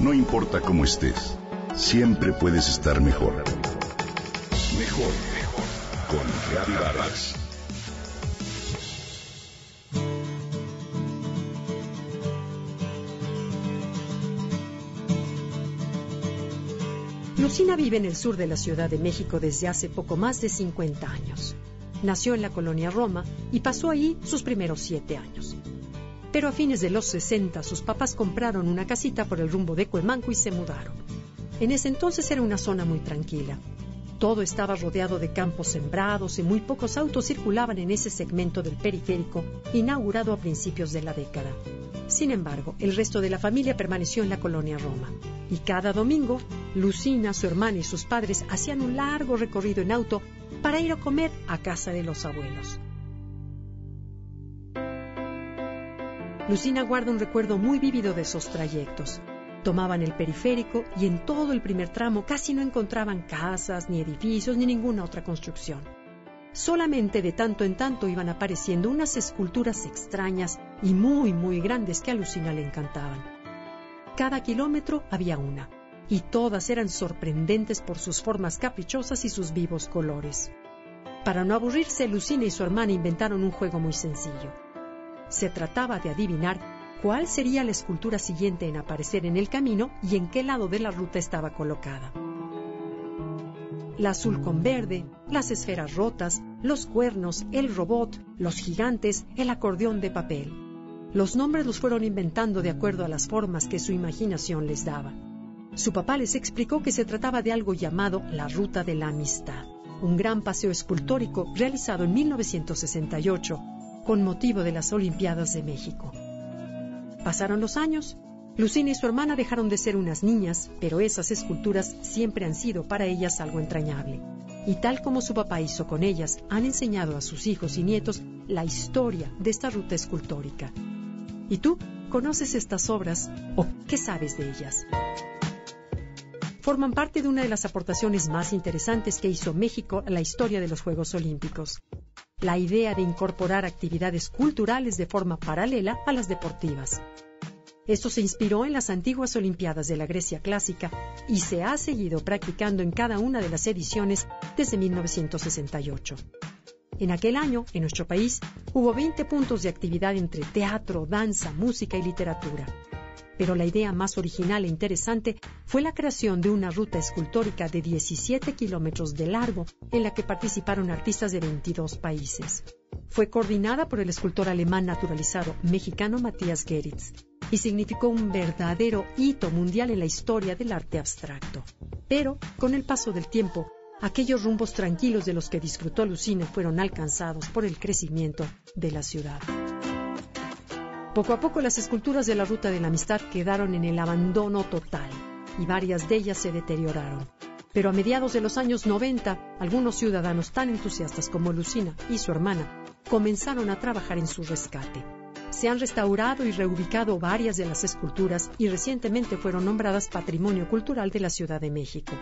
No importa cómo estés, siempre puedes estar mejor. Mejor, mejor. Con Reavivadas. Lucina vive en el sur de la Ciudad de México desde hace poco más de 50 años. Nació en la colonia Roma y pasó ahí sus primeros siete años. Pero a fines de los 60 sus papás compraron una casita por el rumbo de Cuemanco y se mudaron. En ese entonces era una zona muy tranquila. Todo estaba rodeado de campos sembrados y muy pocos autos circulaban en ese segmento del periférico inaugurado a principios de la década. Sin embargo, el resto de la familia permaneció en la colonia Roma. Y cada domingo, Lucina, su hermana y sus padres hacían un largo recorrido en auto para ir a comer a casa de los abuelos. Lucina guarda un recuerdo muy vívido de esos trayectos. Tomaban el periférico y en todo el primer tramo casi no encontraban casas, ni edificios, ni ninguna otra construcción. Solamente de tanto en tanto iban apareciendo unas esculturas extrañas y muy, muy grandes que a Lucina le encantaban. Cada kilómetro había una, y todas eran sorprendentes por sus formas caprichosas y sus vivos colores. Para no aburrirse, Lucina y su hermana inventaron un juego muy sencillo. Se trataba de adivinar cuál sería la escultura siguiente en aparecer en el camino y en qué lado de la ruta estaba colocada la azul con verde, las esferas rotas, los cuernos, el robot, los gigantes, el acordeón de papel. Los nombres los fueron inventando de acuerdo a las formas que su imaginación les daba. Su papá les explicó que se trataba de algo llamado la Ruta de la Amistad, un gran paseo escultórico realizado en 1968 con motivo de las Olimpiadas de México. Pasaron los años Lucina y su hermana dejaron de ser unas niñas, pero esas esculturas siempre han sido para ellas algo entrañable. Y tal como su papá hizo con ellas, han enseñado a sus hijos y nietos la historia de esta ruta escultórica. ¿Y tú conoces estas obras o qué sabes de ellas? Forman parte de una de las aportaciones más interesantes que hizo México a la historia de los Juegos Olímpicos. La idea de incorporar actividades culturales de forma paralela a las deportivas. Esto se inspiró en las antiguas Olimpiadas de la Grecia clásica y se ha seguido practicando en cada una de las ediciones desde 1968. En aquel año, en nuestro país, hubo 20 puntos de actividad entre teatro, danza, música y literatura. Pero la idea más original e interesante fue la creación de una ruta escultórica de 17 kilómetros de largo en la que participaron artistas de 22 países. Fue coordinada por el escultor alemán naturalizado mexicano Matías Geritz y significó un verdadero hito mundial en la historia del arte abstracto. Pero, con el paso del tiempo, aquellos rumbos tranquilos de los que disfrutó Lucina fueron alcanzados por el crecimiento de la ciudad. Poco a poco las esculturas de la Ruta de la Amistad quedaron en el abandono total y varias de ellas se deterioraron. Pero a mediados de los años 90, algunos ciudadanos tan entusiastas como Lucina y su hermana comenzaron a trabajar en su rescate. Se han restaurado y reubicado varias de las esculturas y recientemente fueron nombradas Patrimonio Cultural de la Ciudad de México.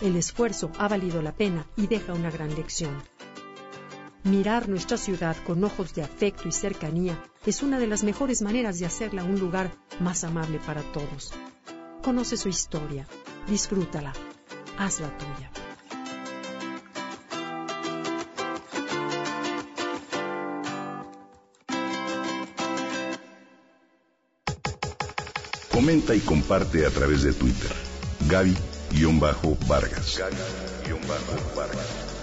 El esfuerzo ha valido la pena y deja una gran lección. Mirar nuestra ciudad con ojos de afecto y cercanía es una de las mejores maneras de hacerla un lugar más amable para todos. Conoce su historia, disfrútala, hazla tuya. Comenta y comparte a través de Twitter. Gaby-Vargas.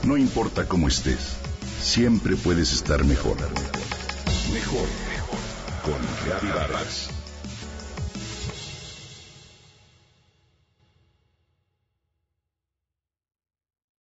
No importa cómo estés, siempre puedes estar mejor. Mejor, mejor. Con Vargas.